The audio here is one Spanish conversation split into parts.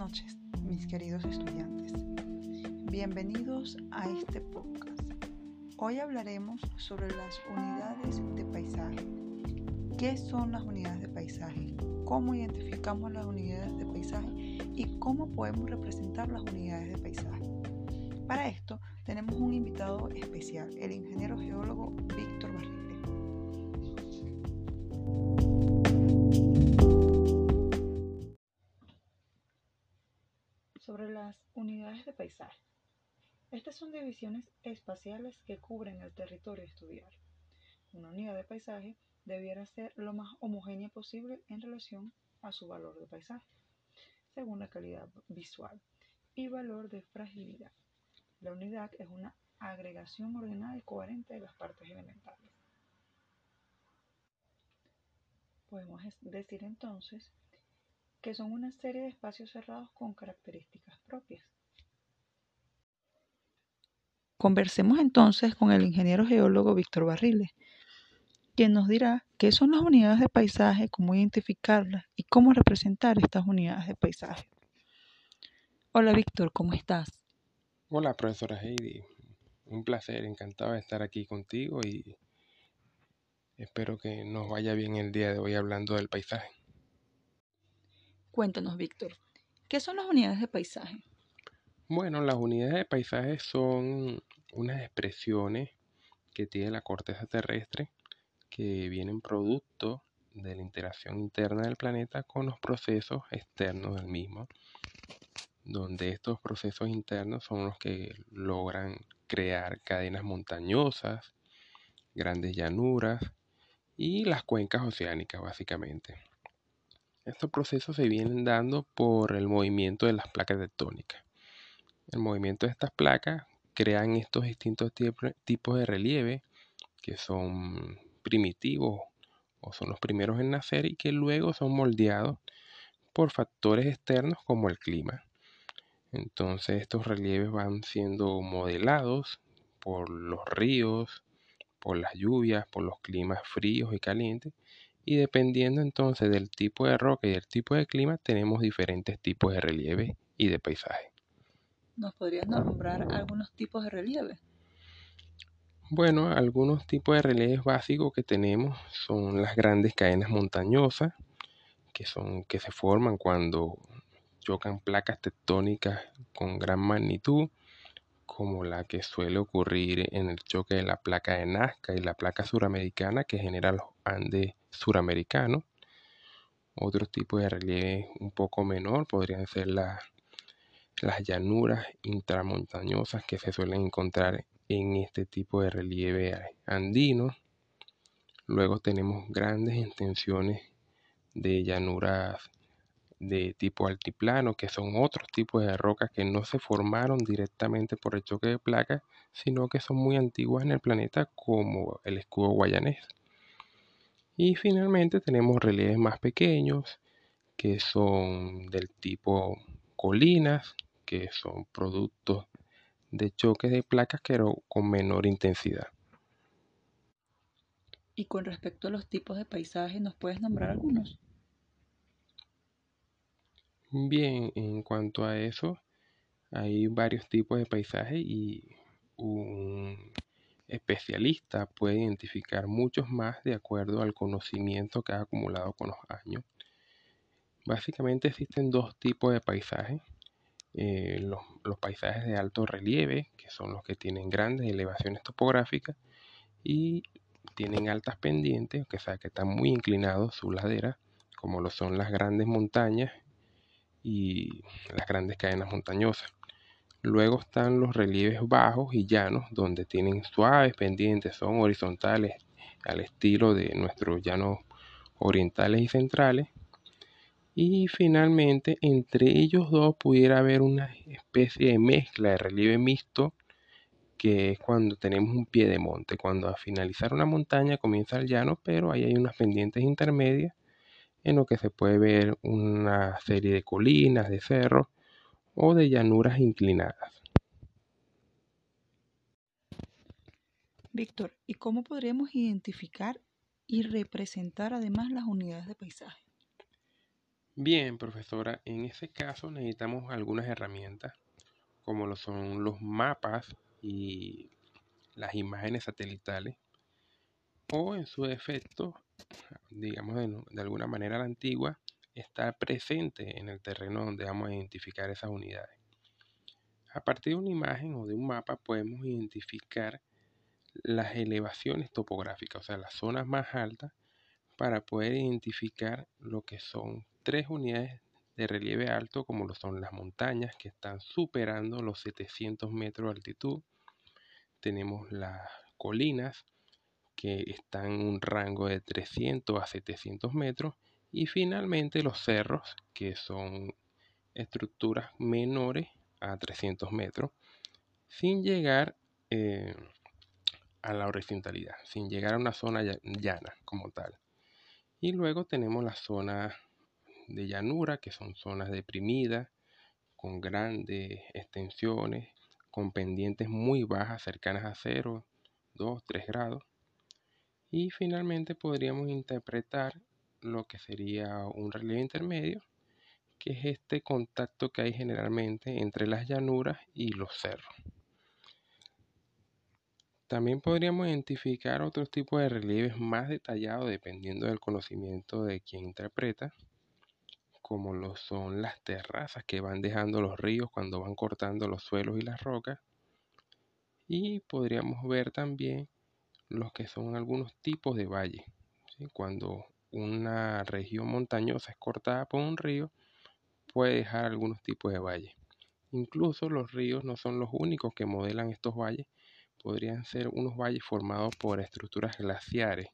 noches, mis queridos estudiantes. Bienvenidos a este podcast. Hoy hablaremos sobre las unidades de paisaje. ¿Qué son las unidades de paisaje? ¿Cómo identificamos las unidades de paisaje? ¿Y cómo podemos representar las unidades de paisaje? Para esto tenemos un invitado especial, el ingeniero geólogo Víctor Barril. Las unidades de paisaje. Estas son divisiones espaciales que cubren el territorio a estudiar. Una unidad de paisaje debiera ser lo más homogénea posible en relación a su valor de paisaje, según la calidad visual y valor de fragilidad. La unidad es una agregación ordenada y coherente de las partes elementales. Podemos decir entonces que son una serie de espacios cerrados con características propias. Conversemos entonces con el ingeniero geólogo Víctor Barriles, quien nos dirá qué son las unidades de paisaje, cómo identificarlas y cómo representar estas unidades de paisaje. Hola Víctor, ¿cómo estás? Hola profesora Heidi, un placer, encantado de estar aquí contigo y espero que nos vaya bien el día de hoy hablando del paisaje. Cuéntanos, Víctor, ¿qué son las unidades de paisaje? Bueno, las unidades de paisaje son unas expresiones que tiene la corteza terrestre que vienen producto de la interacción interna del planeta con los procesos externos del mismo, donde estos procesos internos son los que logran crear cadenas montañosas, grandes llanuras y las cuencas oceánicas básicamente. Estos procesos se vienen dando por el movimiento de las placas tectónicas. El movimiento de estas placas crean estos distintos tipos de relieve que son primitivos o son los primeros en nacer y que luego son moldeados por factores externos como el clima. Entonces estos relieves van siendo modelados por los ríos, por las lluvias, por los climas fríos y calientes y dependiendo entonces del tipo de roca y del tipo de clima, tenemos diferentes tipos de relieve y de paisaje. ¿Nos podrías nombrar algunos tipos de relieve? Bueno, algunos tipos de relieves básicos que tenemos son las grandes cadenas montañosas, que son que se forman cuando chocan placas tectónicas con gran magnitud, como la que suele ocurrir en el choque de la placa de Nazca y la placa suramericana que genera los Andes suramericanos. Otros tipos de relieve un poco menor podrían ser las llanuras intramontañosas que se suelen encontrar en este tipo de relieve andino. Luego tenemos grandes extensiones de llanuras de tipo altiplano, que son otros tipos de rocas que no se formaron directamente por el choque de placas, sino que son muy antiguas en el planeta, como el escudo guayanés. Y finalmente tenemos relieves más pequeños, que son del tipo colinas, que son productos de choques de placas, pero con menor intensidad. Y con respecto a los tipos de paisajes, ¿nos puedes nombrar algunos? Bien, en cuanto a eso, hay varios tipos de paisajes y un especialista puede identificar muchos más de acuerdo al conocimiento que ha acumulado con los años. Básicamente existen dos tipos de paisajes. Eh, los, los, paisajes de alto relieve, que son los que tienen grandes elevaciones topográficas y tienen altas pendientes, que sea que están muy inclinados su ladera, como lo son las grandes montañas y las grandes cadenas montañosas. Luego están los relieves bajos y llanos, donde tienen suaves pendientes, son horizontales al estilo de nuestros llanos orientales y centrales. Y finalmente, entre ellos dos pudiera haber una especie de mezcla de relieve mixto, que es cuando tenemos un pie de monte. Cuando a finalizar una montaña comienza el llano, pero ahí hay unas pendientes intermedias en lo que se puede ver una serie de colinas, de cerros o de llanuras inclinadas. Víctor, ¿y cómo podremos identificar y representar además las unidades de paisaje? Bien, profesora, en ese caso necesitamos algunas herramientas como lo son los mapas y las imágenes satelitales o en su efecto, digamos de, alguna manera la antigua, está presente en el terreno donde vamos a identificar esas unidades. A partir de una imagen o de un mapa podemos identificar las elevaciones topográficas, o sea, las zonas más altas, para poder identificar lo que son tres unidades de relieve alto, como lo son las montañas, que están superando los 700 metros de altitud. Tenemos las colinas, que están en un rango de 300 a 700 metros. Y finalmente los cerros, que son estructuras menores a 300 metros, sin llegar eh, a la horizontalidad, sin llegar a una zona llana como tal. Y luego tenemos las zonas de llanura, que son zonas deprimidas, con grandes extensiones, con pendientes muy bajas, cercanas a 0, 2, 3 grados. Y finalmente podríamos interpretar lo que sería un relieve intermedio, que es este contacto que hay generalmente entre las llanuras y los cerros. También podríamos identificar otros tipos de relieves más detallados dependiendo del conocimiento de quien interpreta, como lo son las terrazas que van dejando los ríos cuando van cortando los suelos y las rocas. Y podríamos ver también los que son algunos tipos de valles. Cuando una región montañosa es cortada por un río, puede dejar algunos tipos de valles. Incluso los ríos no son los únicos que modelan estos valles, podrían ser unos valles formados por estructuras glaciares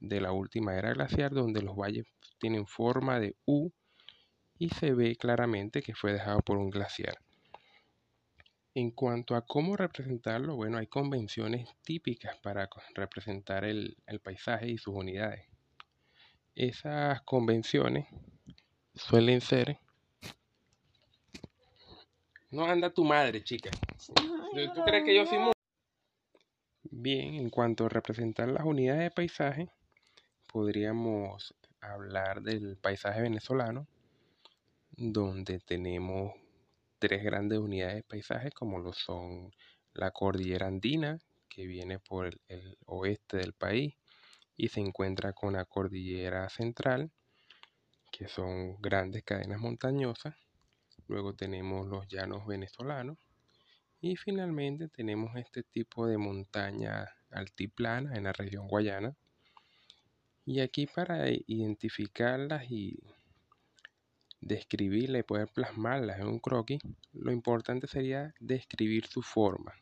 de la última era glaciar, donde los valles tienen forma de U y se ve claramente que fue dejado por un glaciar. En cuanto a cómo representarlo, bueno, hay convenciones típicas para representar el, el paisaje y sus unidades. Esas convenciones suelen ser... No anda tu madre, chica. ¿Tú crees que yo soy muy... Bien, en cuanto a representar las unidades de paisaje, podríamos hablar del paisaje venezolano, donde tenemos tres grandes unidades de paisaje, como lo son la cordillera andina, que viene por el, el oeste del país y se encuentra con la cordillera central, que son grandes cadenas montañosas. Luego tenemos los llanos venezolanos, y finalmente tenemos este tipo de montaña altiplana en la región guayana. Y aquí para identificarlas y describirlas y poder plasmarlas en un croquis, lo importante sería describir su forma.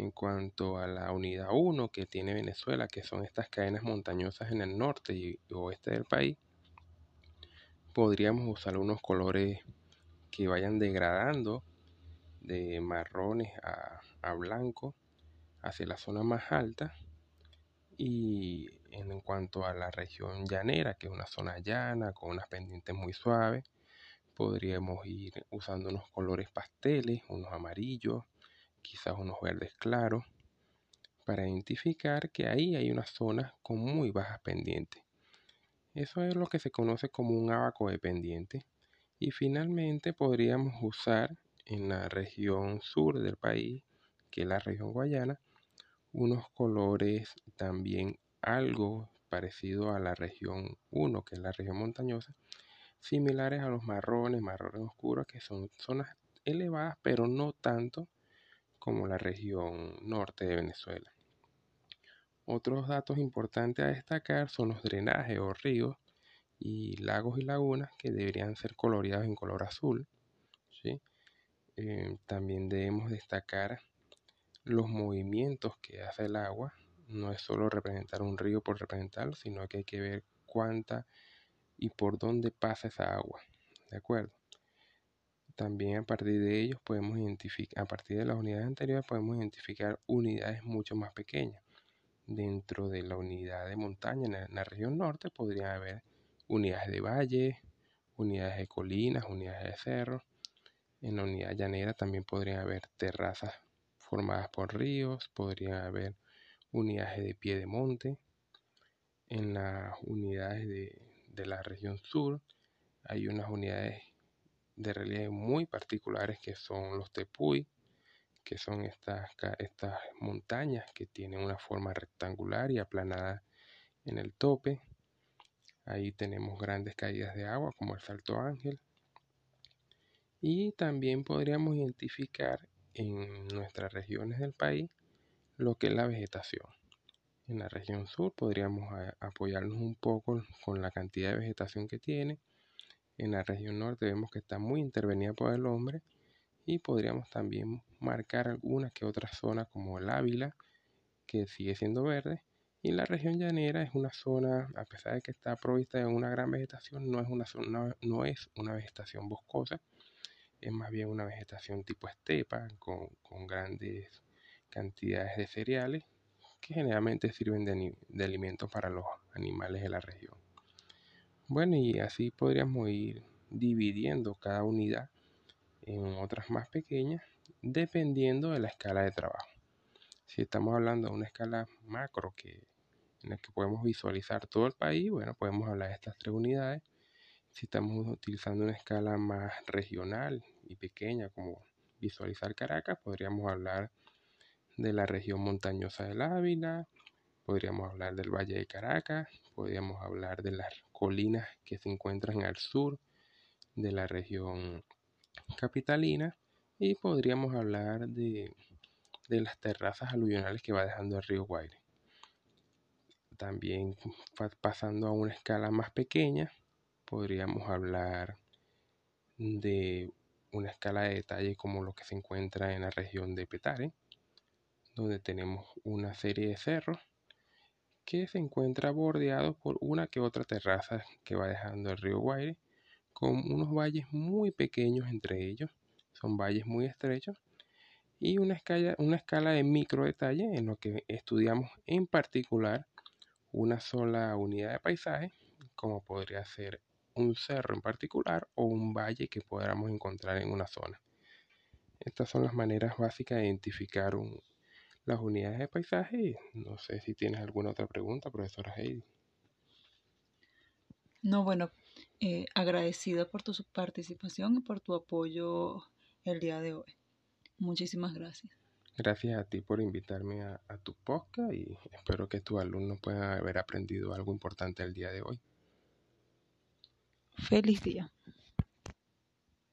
En cuanto a la unidad 1 que tiene Venezuela, que son estas cadenas montañosas en el norte y oeste del país, podríamos usar unos colores que vayan degradando de marrones a, a blanco hacia la zona más alta y en cuanto a la región llanera, que es una zona llana con unas pendientes muy suaves, podríamos ir usando unos colores pasteles, unos amarillos, quizás unos verdes claros, para identificar que ahí hay una zona con muy bajas pendientes. Eso es lo que se conoce como un abaco de pendiente. Y finalmente podríamos usar en la región sur del país, que es la región guayana, unos colores también algo parecido a la región 1, que es la región montañosa, similares a los marrones, marrones oscuros, que son zonas elevadas, pero no tanto como la región norte de Venezuela. Otros datos importantes a destacar son los drenajes o ríos y lagos y lagunas que deberían ser coloreados en color azul. ¿sí? Eh, también debemos destacar los movimientos que hace el agua. No es solo representar un río por representarlo, sino que hay que ver cuánta y por dónde pasa esa agua. ¿De acuerdo? También a partir de ellos podemos identificar, a partir de las unidades anteriores podemos identificar unidades mucho más pequeñas. Dentro de la unidad de montaña en la, región norte podría haber unidades de valle, unidades de colinas, unidades de cerros en la unidad llanera también podría haber terrazas formadas por ríos, podría haber unidades de pie de monte. En las unidades de, la región sur hay unas unidades de relieve muy particulares que son los tepuy, que son estas, estas montañas que tienen una forma rectangular y aplanada en el tope. Ahí tenemos grandes caídas de agua como el Salto Ángel. Y también podríamos identificar en nuestras regiones del país lo que es la vegetación. En la región sur podríamos apoyarnos un poco con la cantidad de vegetación que tiene. En la región norte vemos que está muy intervenida por el hombre y podríamos también marcar alguna que otra zona como el Ávila que sigue siendo verde y la región llanera es una zona a pesar de que está provista de una gran vegetación no es una zona, no es una vegetación boscosa es más bien una vegetación tipo estepa con, con grandes cantidades de cereales que generalmente sirven de, de alimento para los animales de la región. Bueno, y así podríamos ir dividiendo cada unidad en otras más pequeñas dependiendo de la escala de trabajo. Si estamos hablando de una escala macro que, en la que podemos visualizar todo el país, bueno, podemos hablar de estas tres unidades. Si estamos utilizando una escala más regional y pequeña como visualizar Caracas, podríamos hablar de la región montañosa del Ávila, podríamos hablar del Valle de Caracas, podríamos hablar de las colinas que se encuentran al sur de la región capitalina y podríamos hablar de, de las terrazas aluvionales que va dejando el río Guaire. También pasando a una escala más pequeña, podríamos hablar de una escala de detalle como lo que se encuentra en la región de Petare, donde tenemos una serie de cerros que se encuentra bordeado por una que otra terraza que va dejando el río Guaire, con unos valles muy pequeños entre ellos, son valles muy estrechos, y una escala, una escala de micro detalle en lo que estudiamos en particular una sola unidad de paisaje, como podría ser un cerro en particular o un valle que podamos encontrar en una zona. Estas son las maneras básicas de identificar un, las unidades de paisaje. No sé si tienes alguna otra pregunta, profesora Heidi. No, bueno, eh, agradecida por tu participación y por tu apoyo el día de hoy. Muchísimas gracias. Gracias a ti por invitarme a, a tu podcast y espero que tus alumnos puedan haber aprendido algo importante el día de hoy. Feliz día.